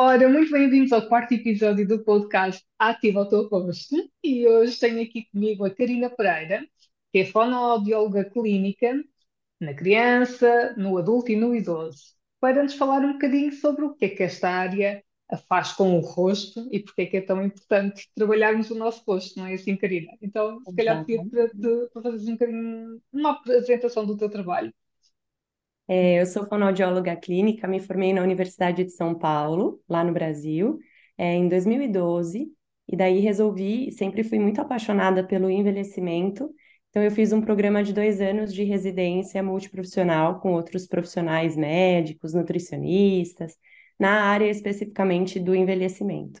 Ora, muito bem-vindos ao quarto episódio do podcast Ativa o teu rosto. E hoje tenho aqui comigo a Karina Pereira, que é fonoaudióloga clínica na criança, no adulto e no idoso, para nos falar um bocadinho sobre o que é que esta área faz com o rosto e porque é que é tão importante trabalharmos o nosso rosto, não é assim, Karina? Então, se calhar pedir para, para fazeres um bocadinho uma apresentação do teu trabalho. É, eu sou fonoaudióloga clínica, me formei na Universidade de São Paulo, lá no Brasil, é, em 2012, e daí resolvi, sempre fui muito apaixonada pelo envelhecimento, então eu fiz um programa de dois anos de residência multiprofissional com outros profissionais médicos, nutricionistas, na área especificamente do envelhecimento.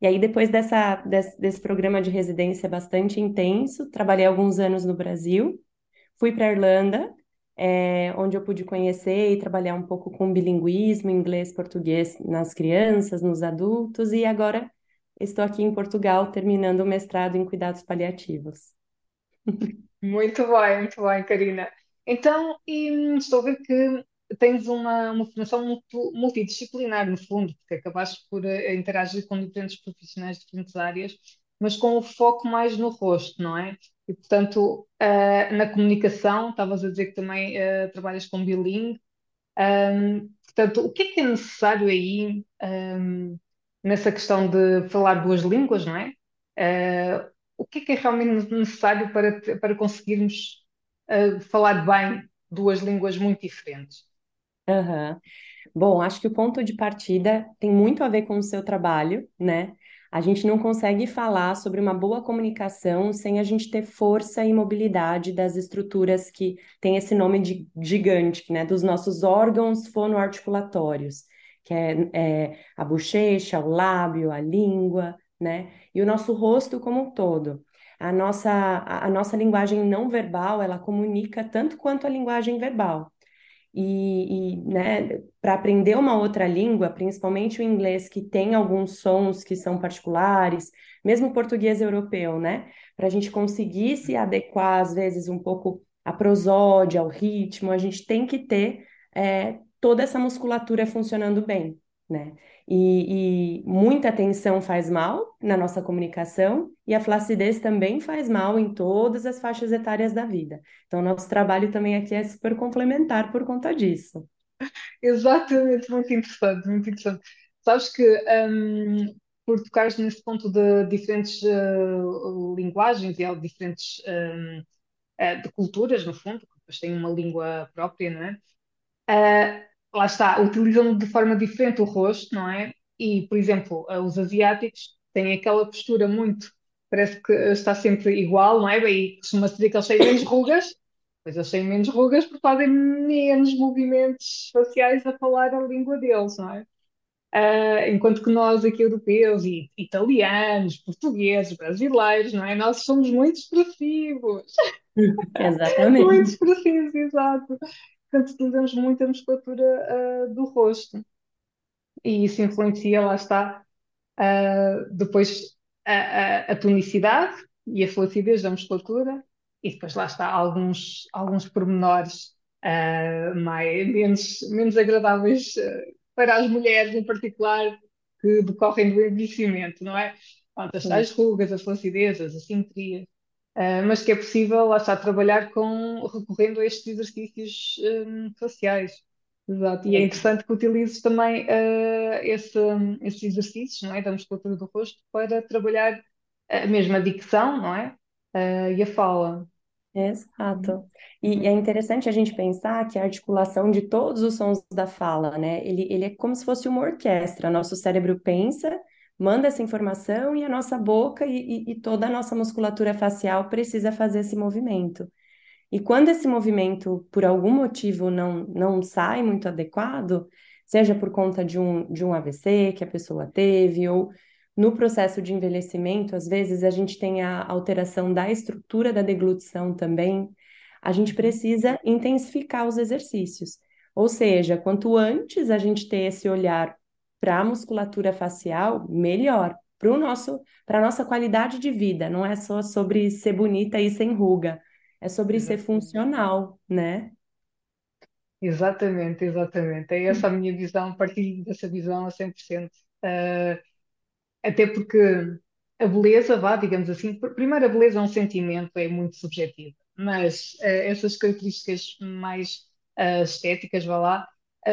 E aí, depois dessa, desse, desse programa de residência bastante intenso, trabalhei alguns anos no Brasil, fui para a Irlanda, é, onde eu pude conhecer e trabalhar um pouco com bilinguismo, inglês, português nas crianças, nos adultos, e agora estou aqui em Portugal terminando o mestrado em cuidados paliativos. Muito bem, muito bem, Karina. Então, estou a ver que tens uma, uma formação multidisciplinar, no fundo, porque acabaste por eh, interagir com diferentes profissionais de diferentes áreas, mas com o foco mais no rosto, não é? E, portanto, eh, na comunicação, estavas a dizer que também eh, trabalhas com bilingue. Hum, portanto, o que é que é necessário aí, hum, nessa questão de falar duas línguas, não é? Eh, o que é que é realmente necessário para, para conseguirmos, falar bem duas línguas muito diferentes? Aham. Bom, acho que o ponto de partida tem muito a ver com o seu trabalho, né? A gente não consegue falar sobre uma boa comunicação sem a gente ter força e mobilidade das estruturas que têm esse nome de gigante, né? Dos nossos órgãos fonoarticulatórios, que é, é a bochecha, o lábio, a língua, né? E o nosso rosto como um todo. A nossa, a nossa linguagem não verbal, ela comunica tanto quanto a linguagem verbal. E, e, né, para aprender uma outra língua, principalmente o inglês, que tem alguns sons que são particulares, mesmo o português europeu, né, para a gente conseguir se adequar, às vezes, um pouco à prosódia, ao ritmo, a gente tem que ter é, toda essa musculatura funcionando bem, né? E, e muita tensão faz mal na nossa comunicação, e a flacidez também faz mal em todas as faixas etárias da vida. Então, nosso trabalho também aqui é super complementar por conta disso. Exatamente, muito interessante, muito interessante. Sabes que, hum, por tocares nesse ponto de diferentes eh, linguagens e diferentes hum, eh, de culturas, no fundo, que depois têm uma língua própria, não é? Ah, lá está, utilizam de forma diferente o rosto, não é? E, por exemplo, ah, os asiáticos têm aquela postura muito, parece que está sempre igual, não é? E costuma-se dizer que eles têm menos rugas, pois eles têm menos rugas porque fazem menos movimentos faciais a falar a língua deles, não é? Ah, enquanto que nós aqui europeus e italianos, portugueses, brasileiros, não é? Nós somos muito expressivos, muito Exatamente. expressivos, exato. Portanto, utilizamos muito a musculatura, ah, do rosto. E isso influencia, lá está, ah, depois a, a, a tonicidade e a flacidez da musculatura, e depois lá está alguns, alguns pormenores ah, mais, menos, menos agradáveis para as mulheres em particular, que decorrem do envelhecimento, não é? Pronto, as tais rugas, as flacidez, as assimetrias, ah, mas que é possível, lá está, trabalhar com, recorrendo a estes exercícios hum, faciais. Exato, e é interessante que utilizes também ah, esse, esses exercícios, não é, da musculatura do rosto para trabalhar a mesma dicção, não é? Ah, e a fala. Exato. E é interessante a gente pensar que a articulação de todos os sons da fala, né? Ele, ele é como se fosse uma orquestra. Nosso cérebro pensa, manda essa informação e a nossa boca e, e, e toda a nossa musculatura facial precisa fazer esse movimento. E quando esse movimento, por algum motivo, não, não sai muito adequado, seja por conta de um, de um AVC que a pessoa teve, ou no processo de envelhecimento, às vezes a gente tem a alteração da estrutura da deglutição também, a gente precisa intensificar os exercícios. Ou seja, quanto antes a gente ter esse olhar para a musculatura facial, melhor. Para nosso, para a nossa qualidade de vida, não é só sobre ser bonita e sem ruga, é sobre ser Exatamente. funcional, né? Exatamente, exatamente. É essa a minha visão, partilho dessa visão a 100%. Uh, até porque a beleza, vá, digamos assim, primeiro a beleza é um sentimento, é muito subjetivo, mas uh, essas características mais uh, estéticas, vá lá,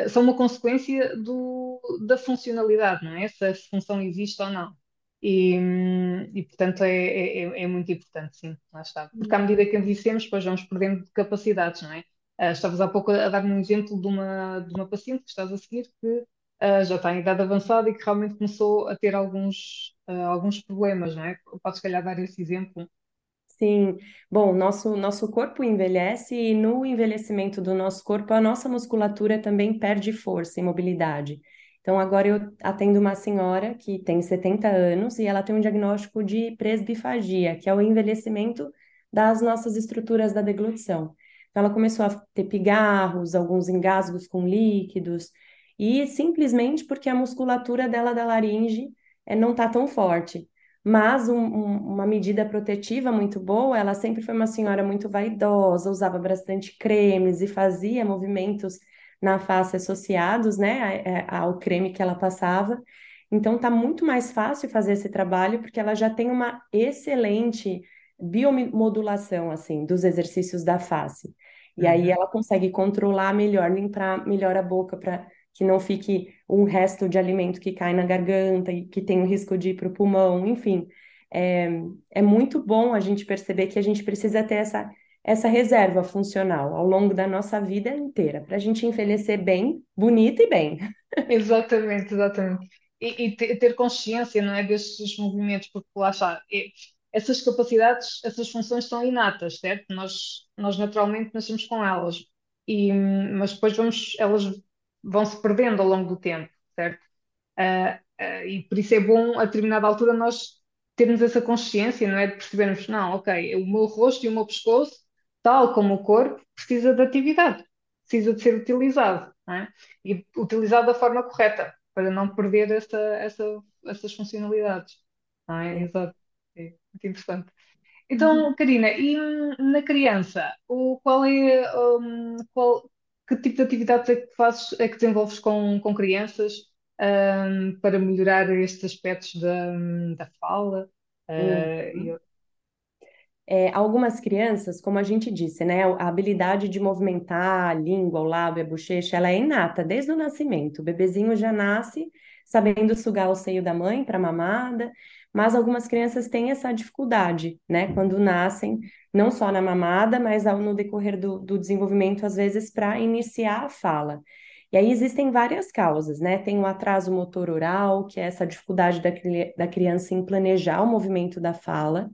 são uma consequência do, da funcionalidade, não é? Se a função existe ou não. E, e portanto, é, é, é, é muito importante, sim, lá está. Porque à medida que envelhecemos, depois vamos perdendo capacidades, não é? Uh, estavas há pouco a dar-me um exemplo de uma, de uma paciente que estás a seguir que uh, já está em idade avançada e que realmente começou a ter alguns, uh, alguns problemas, não é? Podes, se calhar, dar esse exemplo? Sim, bom, nosso, nosso corpo envelhece e no envelhecimento do nosso corpo, a nossa musculatura também perde força e mobilidade. Então, agora eu atendo uma senhora que tem 70 anos e ela tem um diagnóstico de presbifagia, que é o envelhecimento das nossas estruturas da deglutição. Então, ela começou a ter pigarros, alguns engasgos com líquidos, e simplesmente porque a musculatura dela da laringe é, não está tão forte. Mas um, um, uma medida protetiva muito boa, ela sempre foi uma senhora muito vaidosa, usava bastante cremes e fazia movimentos na face associados, né, ao creme que ela passava. Então tá muito mais fácil fazer esse trabalho porque ela já tem uma excelente biomodulação assim dos exercícios da face. E uhum. aí ela consegue controlar melhor, limpar melhor a boca para que não fique um resto de alimento que cai na garganta e que tem o risco de ir para o pulmão, enfim. É, é muito bom a gente perceber que a gente precisa ter essa, essa reserva funcional ao longo da nossa vida inteira, para a gente envelhecer bem, bonita e bem. Exatamente, exatamente. E, e ter consciência, não é, destes movimentos, porque lá está, essas capacidades, essas funções são inatas, certo? Nós, nós naturalmente nascemos com elas, e, mas depois vamos, elas vão se perdendo ao longo do tempo, certo? Uh, uh, e por isso é bom, a determinada altura, nós termos essa consciência, não é? De percebermos, não, ok, o meu rosto e o meu pescoço, tal como o corpo, precisa de atividade, precisa de ser utilizado, não é? E utilizado da forma correta, para não perder essa, essa, essas funcionalidades. Não é? Exato. É muito interessante. Então, uhum. Karina, e na criança, o, qual é, um, qual, que tipo de atividades é que fazes, é que desenvolves com, com crianças um, para melhorar estes aspectos da, da fala? Uh, é, algumas crianças, como a gente disse, né, a habilidade de movimentar a língua, o lábio, a bochecha, ela é inata desde o nascimento. O bebezinho já nasce sabendo sugar o seio da mãe para mamada, mas algumas crianças têm essa dificuldade, né, quando nascem, não só na mamada, mas no decorrer do, do desenvolvimento, às vezes, para iniciar a fala. E aí existem várias causas, né? Tem o atraso motor oral, que é essa dificuldade da, da criança em planejar o movimento da fala,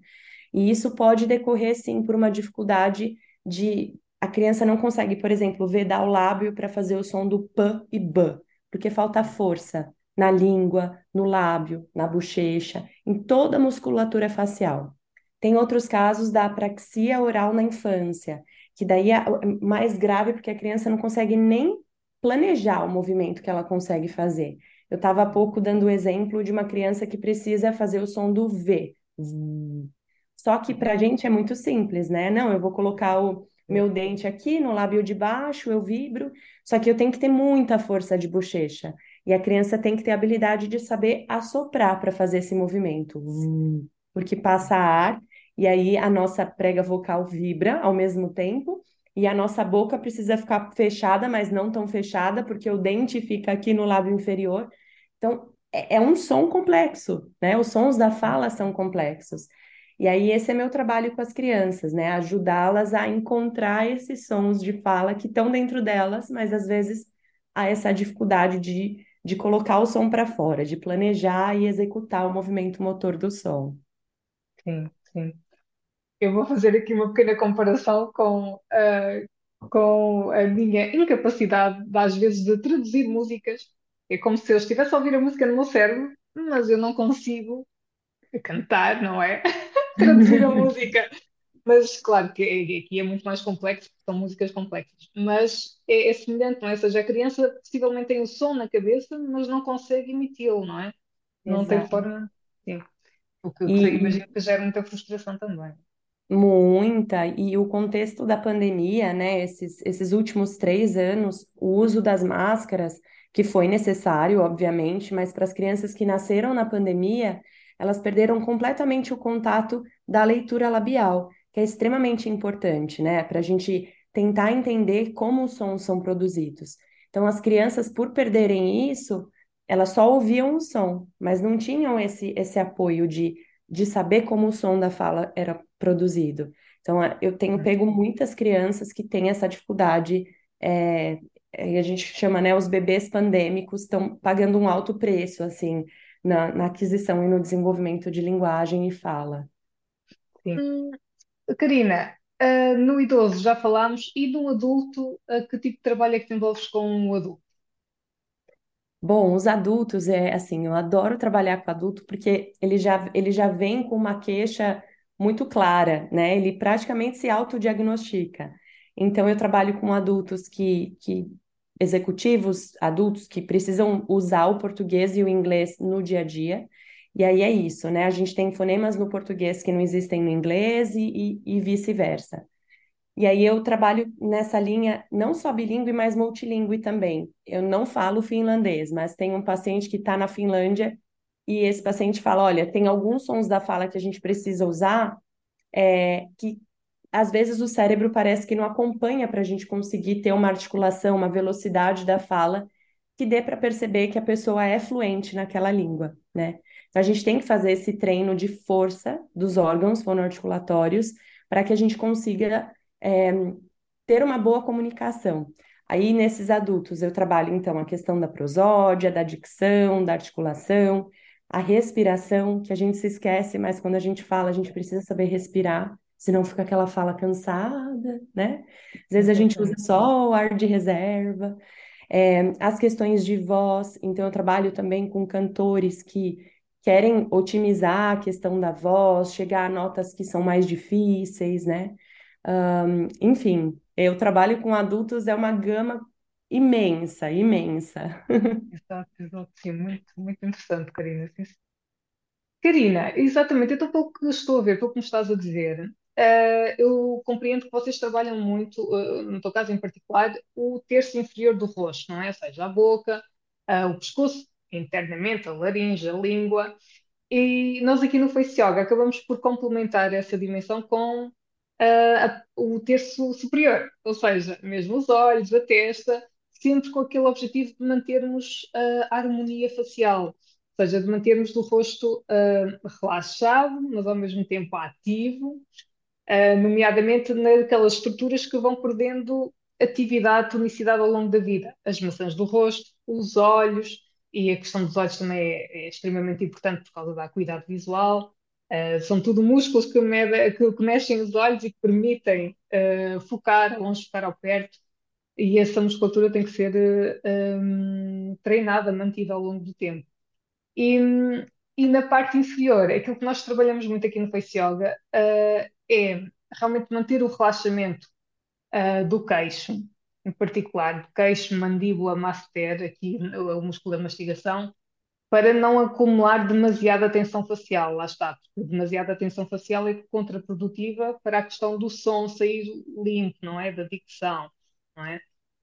e isso pode decorrer, sim, por uma dificuldade de. A criança não consegue, por exemplo, vedar o lábio para fazer o som do p e b, porque falta força na língua, no lábio, na bochecha, em toda a musculatura facial. Tem outros casos da apraxia oral na infância, que daí é mais grave porque a criança não consegue nem planejar o movimento que ela consegue fazer. Eu estava há pouco dando o exemplo de uma criança que precisa fazer o som do V. Só que para a gente é muito simples, né? Não, eu vou colocar o meu dente aqui no lábio de baixo, eu vibro, só que eu tenho que ter muita força de bochecha. E a criança tem que ter a habilidade de saber assoprar para fazer esse movimento. Porque passa ar e aí a nossa prega vocal vibra ao mesmo tempo e a nossa boca precisa ficar fechada, mas não tão fechada, porque o dente fica aqui no lábio inferior. Então, é, é um som complexo, né? Os sons da fala são complexos. E aí esse é meu trabalho com as crianças, né? Ajudá-las a encontrar esses sons de fala que estão dentro delas, mas às vezes há essa dificuldade de, de colocar o som para fora, de planejar e executar o movimento motor do som. Sim, sim. Eu vou fazer aqui uma pequena comparação com, uh, com a minha incapacidade, às vezes, de traduzir músicas. É como se eu estivesse a ouvir a música no meu cérebro, mas eu não consigo cantar, não é? traduzir a música. Mas claro que aqui é muito mais complexo, porque são músicas complexas. Mas é, é semelhante, não é? Ou seja, a criança possivelmente tem o som na cabeça, mas não consegue emiti-lo, não é? Não tem forma. Sim. O que, e... imagino que gera muita frustração também. Muita, e o contexto da pandemia, né, esses, esses últimos três anos, o uso das máscaras que foi necessário, obviamente, mas para as crianças que nasceram na pandemia, elas perderam completamente o contato da leitura labial, que é extremamente importante, né, para a gente tentar entender como os sons são produzidos. Então, as crianças, por perderem isso, elas só ouviam o som, mas não tinham esse, esse apoio de, de saber como o som da fala era produzido. Então, eu tenho uhum. pego muitas crianças que têm essa dificuldade, é, a gente chama, né, os bebês pandêmicos estão pagando um alto preço, assim, na, na aquisição e no desenvolvimento de linguagem e fala. Sim. Karina, uh, no idoso já falámos, e no adulto, uh, que tipo de trabalho é que te envolves com o adulto? Bom, os adultos é assim, eu adoro trabalhar com adulto porque ele já, ele já vem com uma queixa muito clara, né? Ele praticamente se autodiagnostica. Então, eu trabalho com adultos que, que executivos, adultos que precisam usar o português e o inglês no dia a dia. E aí é isso, né? A gente tem fonemas no português que não existem no inglês e, e, e vice-versa. E aí eu trabalho nessa linha não só bilíngue, mas multilíngue também. Eu não falo finlandês, mas tem um paciente que está na Finlândia e esse paciente fala: olha, tem alguns sons da fala que a gente precisa usar é, que às vezes o cérebro parece que não acompanha para a gente conseguir ter uma articulação, uma velocidade da fala que dê para perceber que a pessoa é fluente naquela língua, né? Então a gente tem que fazer esse treino de força dos órgãos fonoarticulatórios para que a gente consiga é, ter uma boa comunicação. Aí, nesses adultos, eu trabalho, então, a questão da prosódia, da dicção, da articulação, a respiração, que a gente se esquece, mas quando a gente fala, a gente precisa saber respirar, senão fica aquela fala cansada, né? Às vezes a gente usa só o ar de reserva. É, as questões de voz, então eu trabalho também com cantores que querem otimizar a questão da voz, chegar a notas que são mais difíceis, né? Um, enfim, eu trabalho com adultos, é uma gama imensa, imensa. Exato, exato, sim, muito, muito interessante, Karina. Karina, exatamente, então pelo que estou a ver, pelo que me estás a dizer, uh, eu compreendo que vocês trabalham muito, uh, no teu caso em particular, o terço inferior do rosto, não é? Ou seja, a boca, uh, o pescoço, internamente, a laringe, a língua. E nós aqui no Face Yoga acabamos por complementar essa dimensão com uh, o terço superior, ou seja, mesmo os olhos, a testa, sempre com aquele objetivo de mantermos uh, a harmonia facial, ou seja, de mantermos o rosto uh, relaxado, mas ao mesmo tempo ativo, nomeadamente naquelas estruturas que vão perdendo atividade, tonicidade ao longo da vida, as maçãs do rosto, os olhos, e a questão dos olhos também é, é extremamente importante por causa da acuidade visual. Uh, são tudo músculos que, mede, que, que, mexem os olhos e que permitem uh, focar, longe ficar ao perto, e essa musculatura tem que ser uh, um, treinada, mantida ao longo do tempo. E, e, na parte inferior, aquilo que nós trabalhamos muito aqui no Face Yoga é realmente manter o relaxamento do queixo, em particular, do queixo, mandíbula, masseter, aqui o músculo da mastigação, para não acumular demasiada tensão facial, lá está, porque demasiada tensão facial é contraprodutiva para a questão do som sair limpo, não é? Da dicção, não é?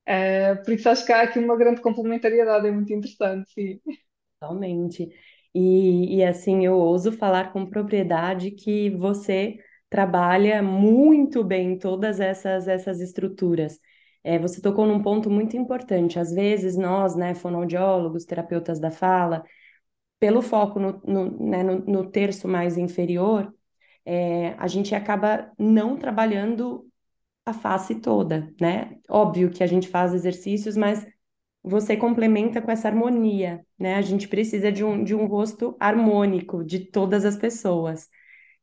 Uh, por isso acho que há aqui uma grande complementariedade, é muito interessante, sim. Totalmente. E, e assim, eu ouso falar com propriedade que você trabalha muito bem todas essas, essas estruturas. É, você tocou num ponto muito importante. Às vezes, nós, né, fonoaudiólogos, terapeutas da fala, pelo foco no, no, né, no, no terço mais inferior, é, a gente acaba não trabalhando a face toda, né? Óbvio que a gente faz exercícios, mas você complementa com essa harmonia, né? A gente precisa de um, de um rosto harmônico de todas as pessoas.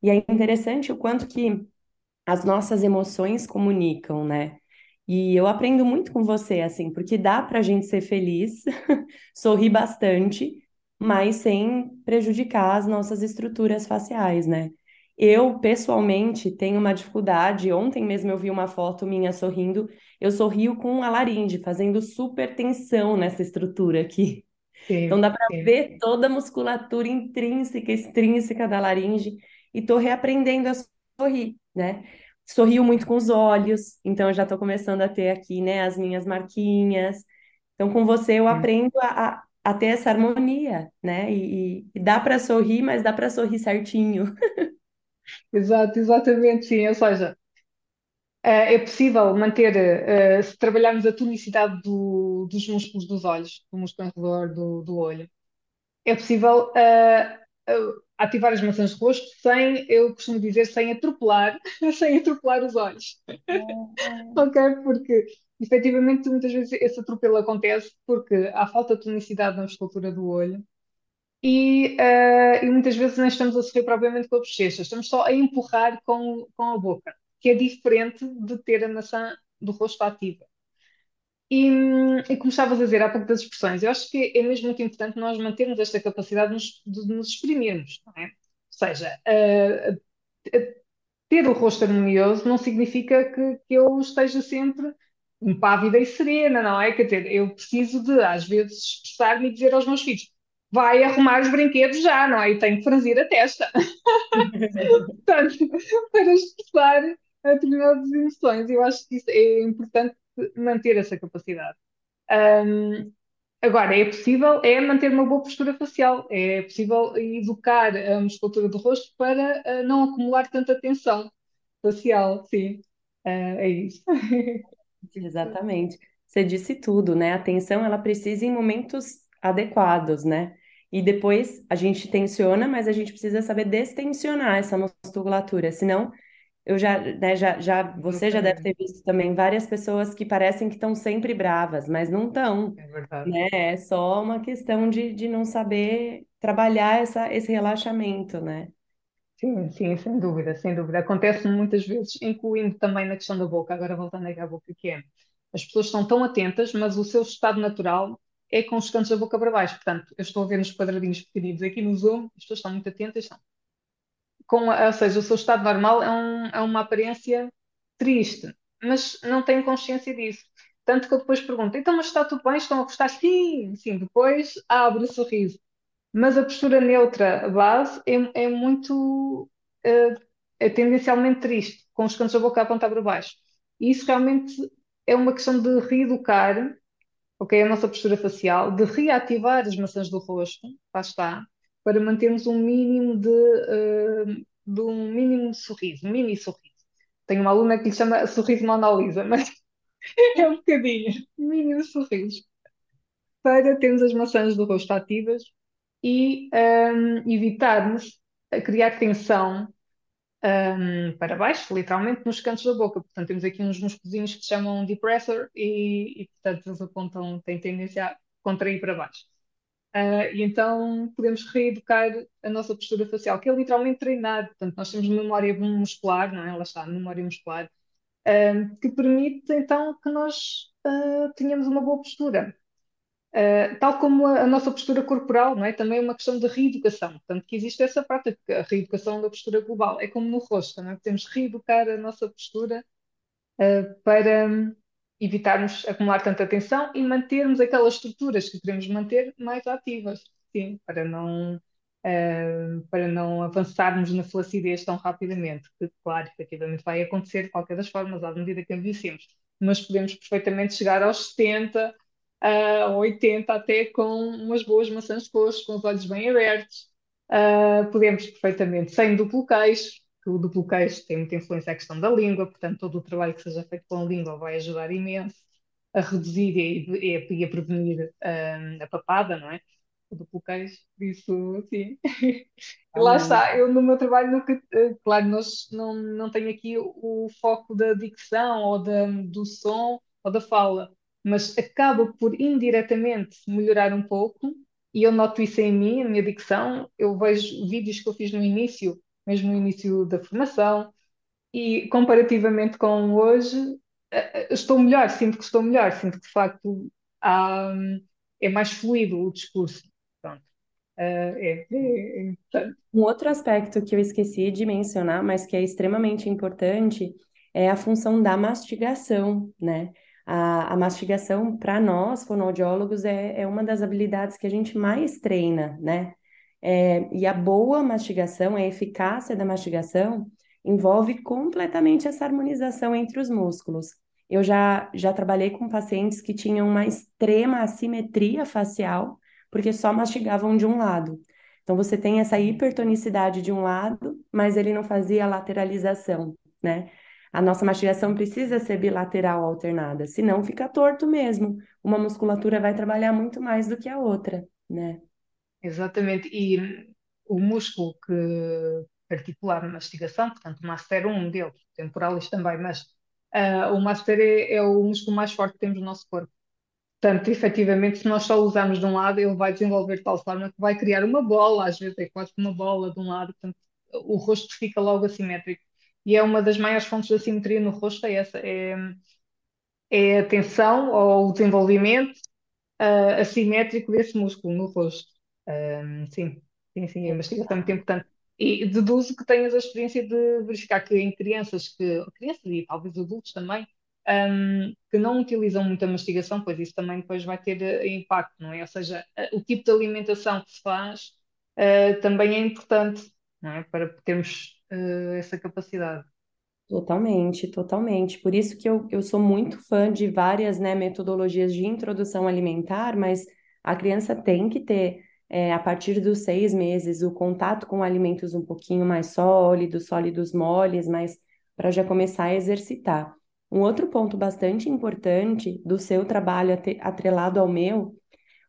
E é interessante o quanto que as nossas emoções comunicam, né? E eu aprendo muito com você, assim, porque dá para a gente ser feliz, sorrir bastante, mas sem prejudicar as nossas estruturas faciais, né? Eu, pessoalmente, tenho uma dificuldade. Ontem mesmo eu vi uma foto minha sorrindo. Eu sorrio com a laringe, fazendo super tensão nessa estrutura aqui. Sim, então dá para ver toda a musculatura intrínseca, extrínseca da laringe. E estou reaprendendo a sorrir, né? Sorrio muito com os olhos, então eu já estou começando a ter aqui, né, as minhas marquinhas. Então, com você, eu aprendo a, a, ter essa harmonia, né? E, e dá para sorrir, mas dá para sorrir certinho. Exato, exatamente, sim. Ou seja, eh, é possível manter, eh, se trabalharmos a tonicidade do- dos músculos dos olhos, do músculo em redor do, do olho, é possível eh, ativar as maçãs de rosto sem, eu costumo dizer, sem atropelar, sem atropelar os olhos. Ok? Porque efetivamente muitas vezes esse atropelo acontece porque há falta de tonicidade na musculatura do olho e, eh, e muitas vezes não estamos a sorrir propriamente com a bochecha, estamos só a empurrar com, com a boca, que é diferente de ter a maçã do rosto ativa. E, e como estavas a dizer há pouco das expressões, eu acho que é mesmo muito importante nós mantermos esta capacidade de nos, de nos exprimirmos, não é? Ou seja, eh, ter o rosto harmonioso não significa que, que eu esteja sempre impávida e serena, não é? Quer dizer, eu preciso de, às vezes, expressar-me e dizer aos meus filhos: vai arrumar os brinquedos já, não é? E tenho que franzir a testa. Portanto, para expressar determinadas emoções, eu acho que isso é importante manter essa capacidade. Um, agora, é possível é manter uma boa postura facial, é possível educar a musculatura do rosto para uh, não acumular tanta tensão facial, sim, uh, é isso. Exatamente. Você disse tudo, né? A tensão, ela precisa em momentos adequados, né? E depois a gente tensiona, mas a gente precisa saber destensionar essa musculatura, senão eu já, né, já, já, você já deve ter visto também várias pessoas que parecem que estão sempre bravas, mas não estão, É verdade. né? É só uma questão de, de não saber trabalhar essa, esse relaxamento, né? Sim, sim, sem dúvida, sem dúvida. Acontece muitas vezes, incluindo também na questão da boca, agora voltando aqui à boca, que é, as pessoas estão tão atentas, mas o seu estado natural é com os cantos da boca para baixo. Portanto, eu estou a ver nos quadradinhos pequeninos aqui no Zoom, as pessoas estão muito atentas, estão. Com, ou seja, o seu estado normal é, um, é uma aparência triste, mas não têm consciência disso. Tanto que eu depois pergunto, então, mas está tudo bem? Estão a gostar? Sim, sim. Depois abre o sorriso. Mas a postura neutra base é, é muito, uh, é tendencialmente triste, com os cantos da boca a apontar para baixo. E isso realmente é uma questão de reeducar, ok, a nossa postura facial, de reativar as maçãs do rosto, lá está, para mantermos um mínimo de, uh, de um mínimo de sorriso, mini sorriso. Tenho uma aluna que lhe chama sorriso Mona Lisa, mas é um bocadinho, mínimo sorriso, para termos as maçãs do rosto ativas e um, evitarmos criar tensão um, para baixo, literalmente, nos cantos da boca. Portanto, temos aqui uns musculozinhos que se chamam depressor e, e portanto, eles apontam, têm tendência a contrair para baixo. Uh, e então podemos reeducar a nossa postura facial, que é literalmente treinar. Portanto, nós temos memória muscular, não é? Ela está, memória muscular, uh, que permite então que nós uh, tenhamos uma boa postura. Tal como a, a, nossa postura corporal, não é? Também é uma questão de reeducação. Portanto, que existe essa prática, a reeducação da postura global. É como no rosto, não é? Temos reeducar a nossa postura para evitarmos acumular tanta tensão e mantermos aquelas estruturas que queremos manter mais ativas, sim, para não, uh, para não avançarmos na flacidez tão rapidamente, que, claro, efetivamente vai acontecer de qualquer das formas à medida que envelhecemos, mas podemos perfeitamente chegar aos 70 uh, 80 até com umas boas maçãs coxo, com os olhos bem abertos. Uh, podemos perfeitamente, sem duplo queixo, que o duplo queixo tem muita influência à questão da língua, portanto, todo o trabalho que seja feito com a língua vai ajudar imenso a reduzir e, e, e a prevenir uh, a papada, não é? O duplo queixo, isso sim. Ah, lá está, eu no meu trabalho nunca, claro, nós não, não tenho aqui o, foco da dicção ou da, do som ou da fala, mas acaba por indiretamente melhorar um pouco, e eu noto isso em mim, a minha dicção. Eu vejo vídeos que eu fiz no início, mesmo no início da formação, e comparativamente com hoje, eh, eh, estou melhor, sinto que estou melhor, sinto que de facto há, é mais fluido o discurso. Pronto. É, é, é, um outro aspecto que eu esqueci de mencionar, mas que é extremamente importante, é a função da mastigação, né? A, a mastigação, para nós, fonoaudiólogos, é, é uma das habilidades que a gente mais treina, né? É, e a boa mastigação, a eficácia da mastigação, envolve completamente essa harmonização entre os músculos. eu já, já trabalhei com pacientes que tinham uma extrema assimetria facial, porque só mastigavam de um lado. Então, você tem essa hipertonicidade de um lado, mas ele não fazia lateralização, né? A nossa mastigação precisa ser bilateral alternada, senão fica torto mesmo. Uma musculatura vai trabalhar muito mais do que a outra, né? Exatamente. E o músculo que articular na mastigação, portanto, o master é um deles, temporalis também, mas uh, o master é, é, o músculo mais forte que temos no nosso corpo. Portanto, efetivamente, se nós só usarmos de um lado, ele vai desenvolver de tal forma que vai criar uma bola, às vezes é quase uma bola de um lado, portanto, o rosto fica logo assimétrico. E é uma das maiores fontes de assimetria no rosto, é essa, é, é a tensão ou o desenvolvimento uh, assimétrico desse músculo no rosto. Um, sim, sim, sim, a investigação é muito importante. E deduzo que tenhas a experiência de verificar que em crianças que, crianças e talvez adultos também, um, que não utilizam muita mastigação, pois isso também depois vai ter uh, impacto, não é? Ou seja, uh, o tipo de alimentação que se faz uh, também é importante, não é? Para termos essa capacidade. Totalmente, totalmente. Por isso que eu, eu sou muito fã de várias, né, metodologias de introdução alimentar, mas a criança tem que ter é, a partir dos seis meses, o contato com alimentos um pouquinho mais sólidos, sólidos moles, mas para já começar a exercitar. Um outro ponto bastante importante do seu trabalho atrelado ao meu,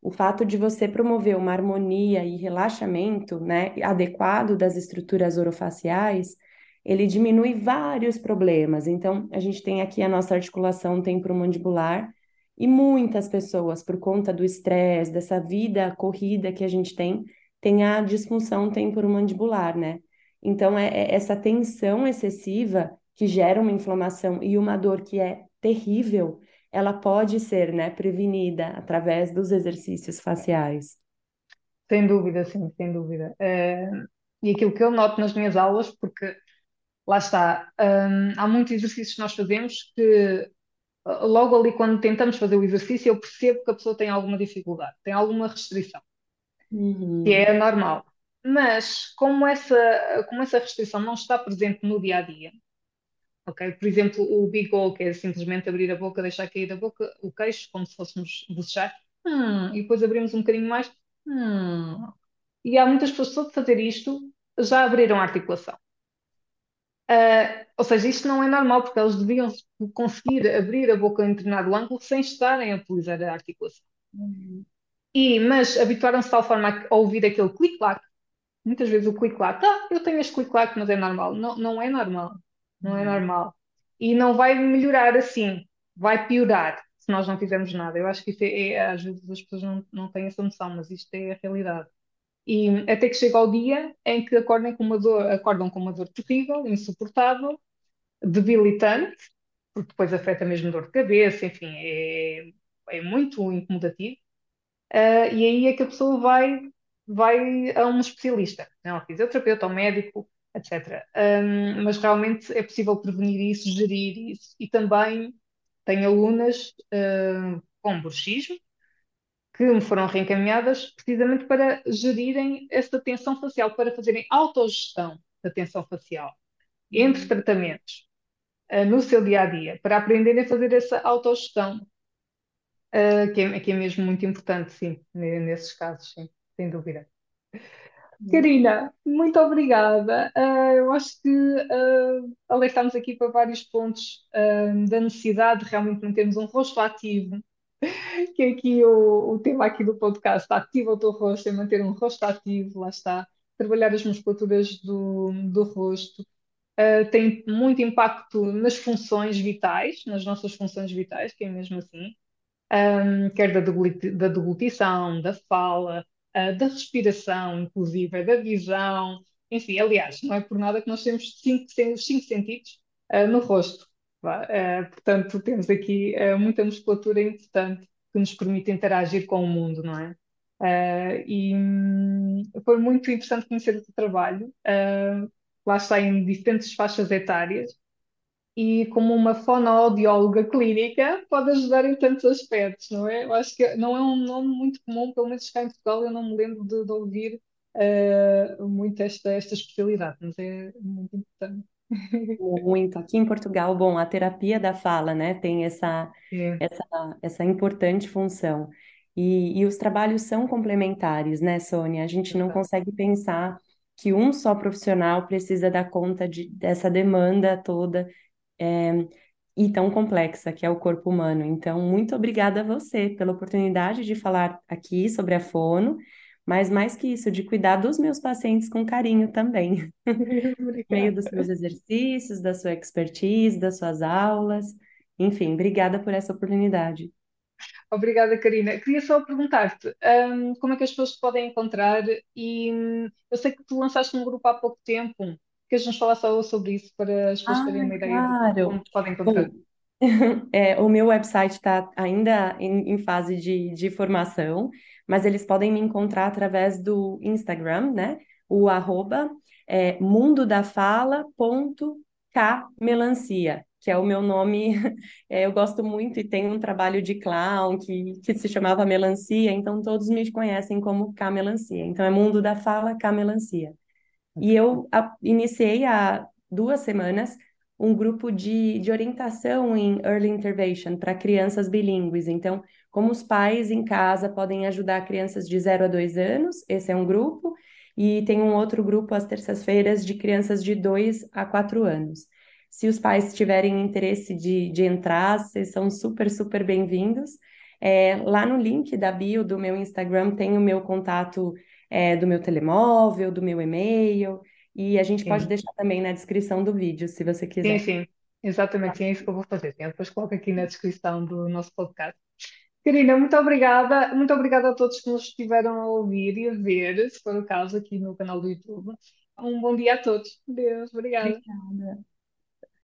o fato de você promover uma harmonia e relaxamento né, adequado das estruturas orofaciais, ele diminui vários problemas. Então, a gente tem aqui a nossa articulação temporomandibular, e muitas pessoas, por conta do estresse, dessa vida corrida que a gente tem, tem a disfunção temporomandibular, né? Então, é, é essa tensão excessiva que gera uma inflamação e uma dor que é terrível, ela pode ser, né, prevenida através dos exercícios faciais. Sem dúvida, sim, sem dúvida. É, e aquilo que eu noto nas minhas aulas, porque lá está, hum, há muitos exercícios que nós fazemos que logo ali quando tentamos fazer o exercício, eu percebo que a pessoa tem alguma dificuldade, tem alguma restrição, uhum. que é normal. Mas como essa, como essa restrição não está presente no dia a dia, ok? Por exemplo, o big goal, que é simplesmente abrir a boca, deixar cair a boca, o queixo, como se fôssemos bocejar, hum, e depois abrimos um bocadinho mais, hum. E há muitas pessoas, só de fazer isto, já abriram a articulação. Uh, ou seja, isto não é normal, porque eles deviam conseguir abrir a boca em determinado ângulo sem estarem a utilizar a articulação. Uhum. E, mas habituaram-se de tal forma a ouvir aquele clic-clac. Muitas vezes o clic-clac, ah, eu tenho este clic-clac, mas é normal. Não, não é normal. Não é uhum. normal. E não vai melhorar assim. Vai piorar se nós não fizermos nada. Eu acho que isso é, é às vezes as pessoas não, não têm essa noção, mas isto é a realidade. E até que chega ao dia em que acordam com uma dor, acordam com uma dor terrível, insuportável, debilitante, porque depois afeta mesmo dor de cabeça, enfim, é, é muito incomodativo. Uh, e aí é que a pessoa vai, vai a um especialista, não, um fisioterapeuta, um médico, etc. Um, mas realmente é possível prevenir isso, gerir isso. E também tenho alunas uh, com bruxismo, que me foram reencaminhadas precisamente para gerirem esta tensão facial, para fazerem autogestão da tensão facial entre uhum. tratamentos uh, no seu dia a dia, para aprenderem a fazer essa autogestão, uh, que, é, que, é, mesmo muito importante, sim, nesses casos, sim, sem dúvida. Uhum. Karina, muito obrigada. Uh, eu acho que uh, alertámos aqui para vários pontos da necessidade de realmente mantermos um rosto ativo que aqui o, o tema aqui do podcast, ativa o teu rosto, é manter um rosto ativo, lá está, trabalhar as musculaturas do, do rosto, uh, tem muito impacto nas funções vitais, nas nossas funções vitais, que é mesmo assim, um, quer da, da deglutição, da fala, uh, da respiração, inclusive, da visão, enfim, aliás, não é por nada que nós temos cinco, cinco sentidos uh, no rosto. Uh, portanto, temos aqui uh, muita musculatura importante que nos permite interagir com o mundo, não é? Uh, e um, foi muito interessante conhecer o teu trabalho. lá está em diferentes faixas etárias e como uma fonoaudióloga clínica pode ajudar em tantos aspectos, não é? Eu acho que não é um nome muito comum, pelo menos cá em Portugal eu não me lembro de, de ouvir muito esta, esta especialidade, mas é muito importante. Muito. Aqui em Portugal, bom, a terapia da fala, né, tem essa, É, essa, essa importante função. E, e os trabalhos são complementares, né, Sônia? A gente não consegue pensar que um só profissional precisa dar conta de, dessa demanda toda, é, e tão complexa que é o corpo humano. Então, muito obrigada a você pela oportunidade de falar aqui sobre a fono, mas mais que isso, de cuidar dos meus pacientes com carinho também. meio dos seus exercícios, da sua expertise, das suas aulas. Enfim, obrigada por essa oportunidade. Obrigada, Karina. Queria só perguntar-te, hum, como é que as pessoas te podem encontrar? E hum, eu sei que tu lançaste um grupo há pouco tempo. Queres nos falar só sobre isso para as pessoas Ah, terem uma ideia de como claro. te podem Bom, encontrar? é, o meu website está ainda em, em fase de, de formação, mas eles podem me encontrar através do Instagram, né? O arroba é, mundodafala.kmelancia, que é o meu nome. É, eu gosto muito e tenho um trabalho de clown que, que se chamava Melancia, então todos me conhecem como K Melancia. Então é Mundo da Fala K Melancia. E eu a- iniciei há duas semanas um grupo de, de orientação em Early Intervention para crianças bilíngues. Então, como os pais em casa podem ajudar crianças de zero a 2 anos, esse é um grupo, e tem um outro grupo às terças-feiras de crianças de 2 a 4 anos. Se os pais tiverem interesse de, de entrar, vocês são super, super bem-vindos. É, lá no link da bio do meu Instagram tem o meu contato é, do meu telemóvel, do meu e-mail, e a gente pode Sim, deixar também na descrição do vídeo, se você quiser. sim. Exatamente, sim, é isso que eu vou fazer. Eu depois coloco aqui na descrição do nosso podcast. Karina, muito obrigada. Muito obrigada a todos que nos estiveram a ouvir e a ver, se for o caso, aqui no canal do YouTube. Um bom dia a todos. Deus, obrigada. Obrigada.